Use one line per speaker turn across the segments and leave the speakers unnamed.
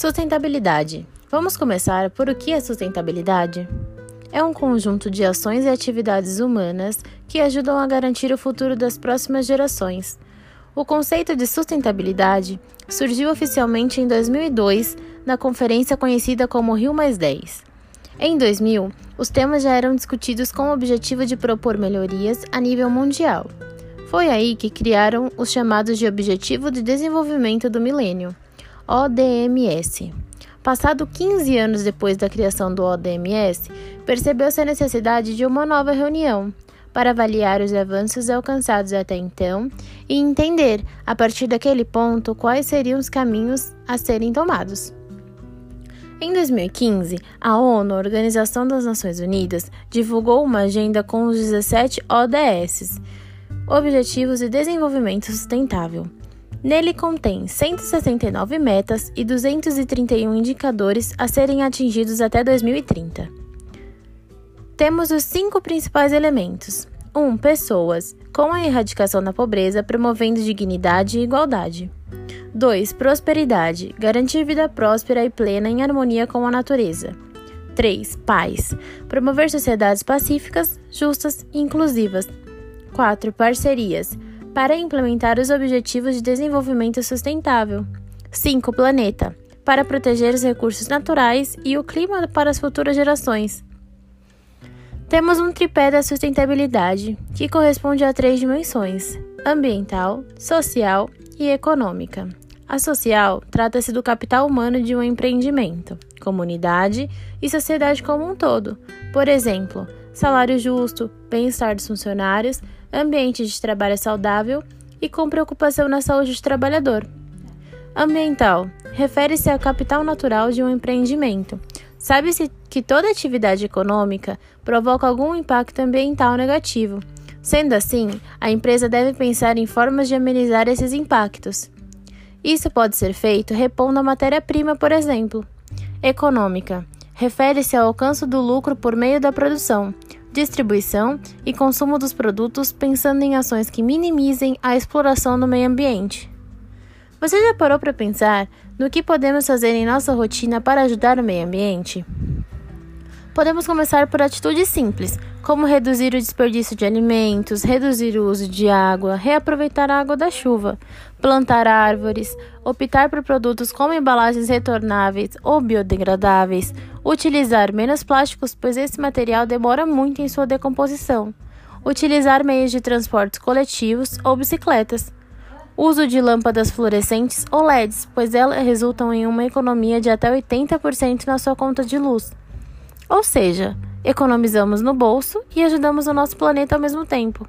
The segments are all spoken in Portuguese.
Sustentabilidade. Vamos começar por o que é sustentabilidade? É um conjunto de ações e atividades humanas que ajudam a garantir o futuro das próximas gerações. O conceito de sustentabilidade surgiu oficialmente em 2002 na conferência conhecida como Rio Em 2000, os temas já eram discutidos com o objetivo de propor melhorias a nível mundial. Foi aí que criaram os chamados de Objetivo de Desenvolvimento do Milênio. ODMS. Passado 15 anos depois da criação do ODMS, percebeu-se a necessidade de uma nova reunião para avaliar os avanços alcançados até então e entender, a partir daquele ponto, quais seriam os caminhos a serem tomados. Em 2015, a ONU, Organização das Nações Unidas, divulgou uma agenda com os 17 ODS, Objetivos de Desenvolvimento Sustentável Nele contém 169 metas e 231 indicadores a serem atingidos até 2030. Temos os cinco principais elementos: 1. Um, pessoas, com a erradicação da pobreza, promovendo dignidade e igualdade. 2. Prosperidade, garantir vida próspera e plena em harmonia com a natureza. 3. Paz, promover sociedades pacíficas, justas e inclusivas. 4. Parcerias, para implementar os Objetivos de Desenvolvimento Sustentável. 5. Planeta, para proteger os recursos naturais e o clima para as futuras gerações. Temos um tripé da sustentabilidade, que corresponde a três dimensões: ambiental, social e econômica. A social trata-se do capital humano de um empreendimento, comunidade e sociedade como um todo. Por exemplo, salário justo, bem-estar dos funcionários, ambiente de trabalho saudável e com preocupação na saúde do trabalhador. Ambiental refere-se ao capital natural de um empreendimento. Sabe-se que toda atividade econômica provoca algum impacto ambiental negativo. Sendo assim, a empresa deve pensar em formas de amenizar esses impactos. Isso pode ser feito repondo a matéria-prima, por exemplo. Econômica refere-se ao alcance do lucro por meio da produção, distribuição e consumo dos produtos, pensando em ações que minimizem a exploração do meio ambiente. Você já parou para pensar no que podemos fazer em nossa rotina para ajudar o meio ambiente? Podemos começar por atitudes simples, como reduzir o desperdício de alimentos, reduzir o uso de água, reaproveitar a água da chuva, plantar árvores, optar por produtos com embalagens retornáveis ou biodegradáveis, utilizar menos plásticos, pois esse material demora muito em sua decomposição, utilizar meios de transportes coletivos ou bicicletas. Uso de lâmpadas fluorescentes ou LEDs, pois elas resultam em uma economia de até 80% na sua conta de luz. Ou seja, economizamos no bolso e ajudamos o nosso planeta ao mesmo tempo.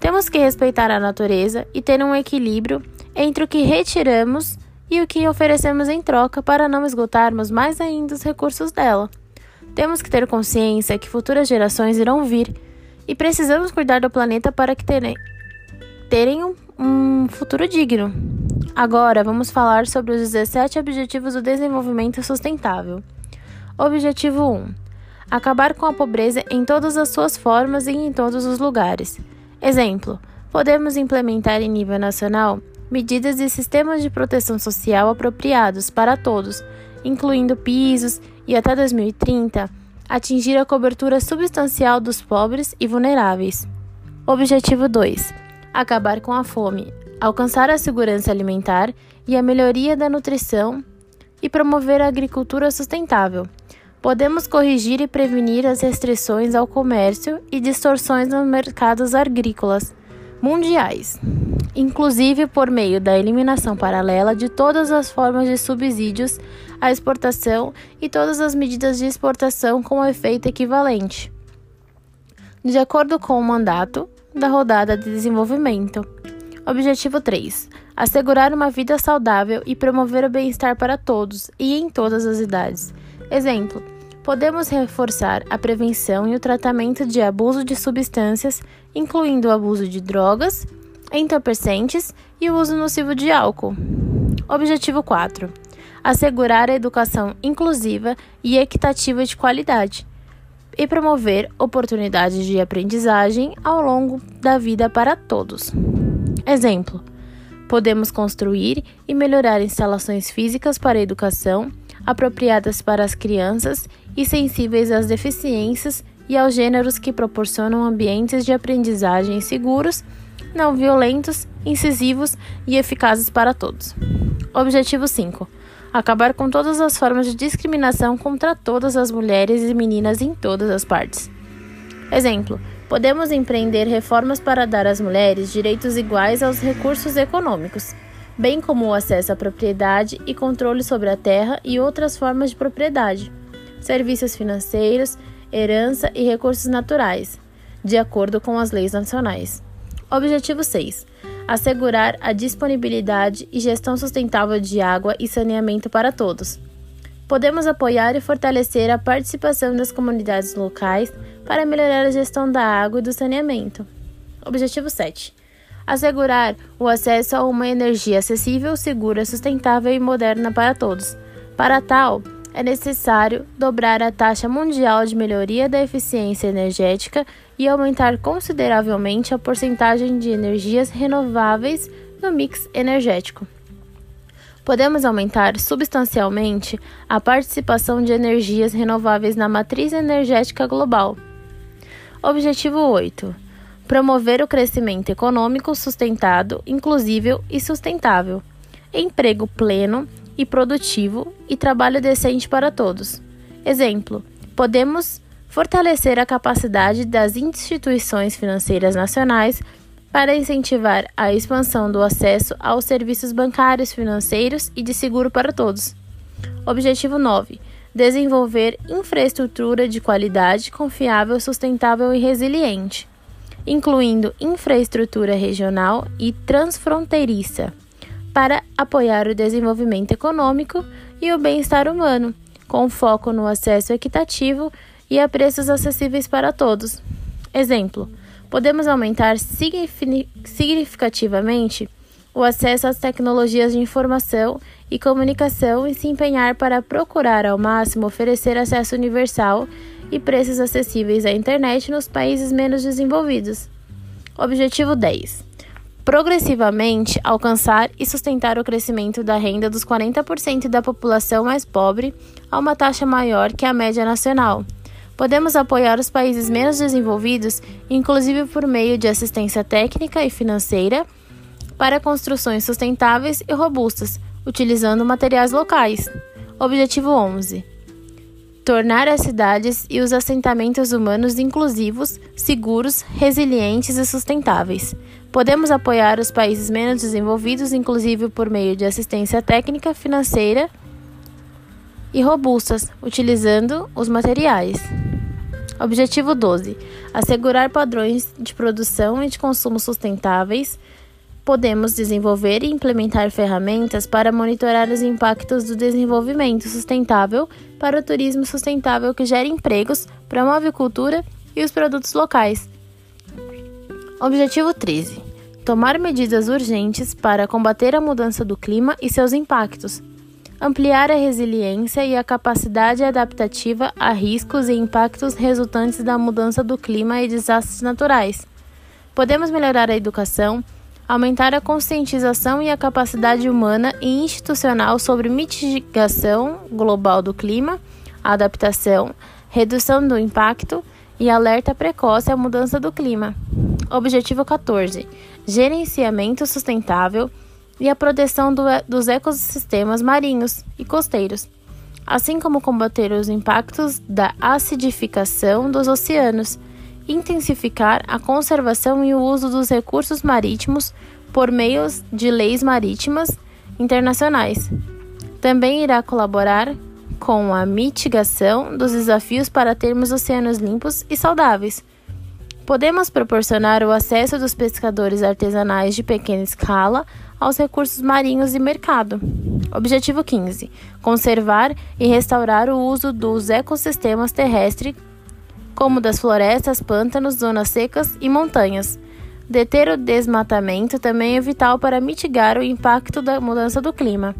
Temos que respeitar a natureza e ter um equilíbrio entre o que retiramos e o que oferecemos em troca para não esgotarmos mais ainda os recursos dela. Temos que ter consciência que futuras gerações irão vir e precisamos cuidar do planeta para que terem, terem um, um futuro digno. Agora vamos falar sobre os 17 Objetivos do Desenvolvimento Sustentável. Objetivo 1 acabar com a pobreza em todas as suas formas e em todos os lugares. Exemplo: podemos implementar em nível nacional medidas e sistemas de proteção social apropriados para todos, incluindo pisos e até 2030 atingir a cobertura substancial dos pobres e vulneráveis. Objetivo 2: acabar com a fome, alcançar a segurança alimentar e a melhoria da nutrição e promover a agricultura sustentável. Podemos corrigir e prevenir as restrições ao comércio e distorções nos mercados agrícolas mundiais, inclusive por meio da eliminação paralela de todas as formas de subsídios à exportação e todas as medidas de exportação com efeito equivalente. De acordo com o mandato da rodada de desenvolvimento. Objetivo 3: assegurar uma vida saudável e promover o bem-estar para todos e em todas as idades. Exemplo: podemos reforçar a prevenção e o tratamento de abuso de substâncias, incluindo o abuso de drogas, entorpecentes e o uso nocivo de álcool. Objetivo 4: assegurar a educação inclusiva e equitativa de qualidade e promover oportunidades de aprendizagem ao longo da vida para todos. Exemplo: Podemos construir e melhorar instalações físicas para a educação, apropriadas para as crianças e sensíveis às deficiências e aos gêneros que proporcionam ambientes de aprendizagem seguros, não violentos, incisivos e eficazes para todos. Objetivo 5. Acabar com todas as formas de discriminação contra todas as mulheres e meninas em todas as partes. Exemplo: Podemos empreender reformas para dar às mulheres direitos iguais aos recursos econômicos, bem como o acesso à propriedade e controle sobre a terra e outras formas de propriedade, serviços financeiros, herança e recursos naturais, de acordo com as leis nacionais. Objetivo 6. Assegurar a disponibilidade e gestão sustentável de água e saneamento para todos Podemos apoiar e fortalecer a participação das comunidades locais para melhorar a gestão da água e do saneamento. Objetivo 7. Assegurar o acesso a uma energia acessível, segura, sustentável e moderna para todos. Para tal, é necessário dobrar a taxa mundial de melhoria da eficiência energética e aumentar consideravelmente a porcentagem de energias renováveis no mix energético podemos aumentar substancialmente a participação de energias renováveis na matriz energética global. Objetivo 8. Promover o crescimento econômico sustentado, inclusível e sustentável, emprego pleno e produtivo e trabalho decente para todos. Exemplo: podemos fortalecer a capacidade das instituições financeiras nacionais para incentivar a expansão do acesso aos serviços bancários, financeiros e de seguro para todos. Objetivo 9. Desenvolver infraestrutura de qualidade, confiável, sustentável e resiliente, incluindo infraestrutura regional e transfronteiriça, para apoiar o desenvolvimento econômico e o bem-estar humano, com foco no acesso equitativo e a preços acessíveis para todos. Exemplo: podemos aumentar significativamente o acesso às tecnologias de informação e comunicação e se empenhar para procurar ao máximo oferecer acesso universal e preços acessíveis à internet nos países menos desenvolvidos. Objetivo 10. Progressivamente alcançar e sustentar o crescimento da renda dos 40% da população mais pobre a uma taxa maior que a média nacional Podemos apoiar os países menos desenvolvidos, inclusive por meio de assistência técnica e financeira, para construções sustentáveis e robustas, utilizando materiais locais. Objetivo 11: Tornar as cidades e os assentamentos humanos inclusivos, seguros, resilientes e sustentáveis. Podemos apoiar os países menos desenvolvidos, inclusive por meio de assistência técnica, financeira e robustas, utilizando os materiais. Objetivo 12: assegurar padrões de produção e de consumo sustentáveis. Podemos desenvolver e implementar ferramentas para monitorar os impactos do desenvolvimento sustentável para o turismo sustentável que gera empregos, promove cultura e os produtos locais. Objetivo 13: tomar medidas urgentes para combater a mudança do clima e seus impactos ampliar a resiliência e a capacidade adaptativa a riscos e impactos resultantes da mudança do clima e desastres naturais. Podemos melhorar a educação, aumentar a conscientização e a capacidade humana e institucional sobre mitigação global do clima, adaptação, redução do impacto e alerta precoce à mudança do clima. Objetivo 14: Gerenciamento sustentável e a proteção do, dos ecossistemas marinhos e costeiros, assim como combater os impactos da acidificação dos oceanos, intensificar a conservação e o uso dos recursos marítimos por meio de leis marítimas internacionais. Também irá colaborar com a mitigação dos desafios para termos oceanos limpos e saudáveis. Podemos proporcionar o acesso dos pescadores artesanais de pequena escala aos recursos marinhos e mercado. Objetivo 15: conservar e restaurar o uso dos ecossistemas terrestres, como das florestas, pântanos, zonas secas e montanhas. Deter o desmatamento também é vital para mitigar o impacto da mudança do clima.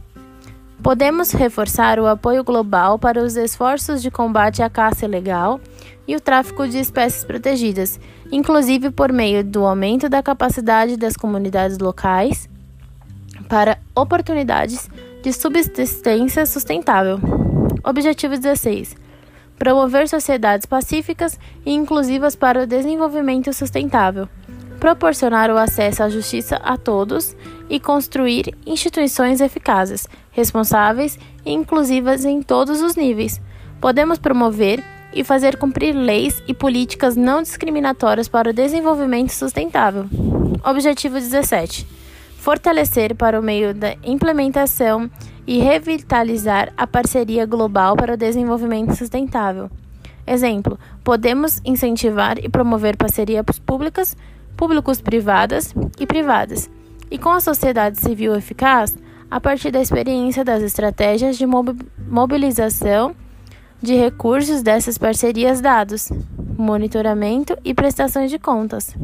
Podemos reforçar o apoio global para os esforços de combate à caça ilegal e o tráfico de espécies protegidas, inclusive por meio do aumento da capacidade das comunidades locais para oportunidades de subsistência sustentável. Objetivo 16. Promover sociedades pacíficas e inclusivas para o desenvolvimento sustentável. Proporcionar o acesso à justiça a todos e construir instituições eficazes, responsáveis e inclusivas em todos os níveis. Podemos promover e fazer cumprir leis e políticas não discriminatórias para o desenvolvimento sustentável. Objetivo 17. Fortalecer para o meio da implementação e revitalizar a parceria global para o desenvolvimento sustentável. Exemplo: podemos incentivar e promover parcerias públicas, públicos privadas e privadas, e com a sociedade civil eficaz, a partir da experiência das estratégias de mobilização de recursos dessas parcerias dados, monitoramento e prestações de contas.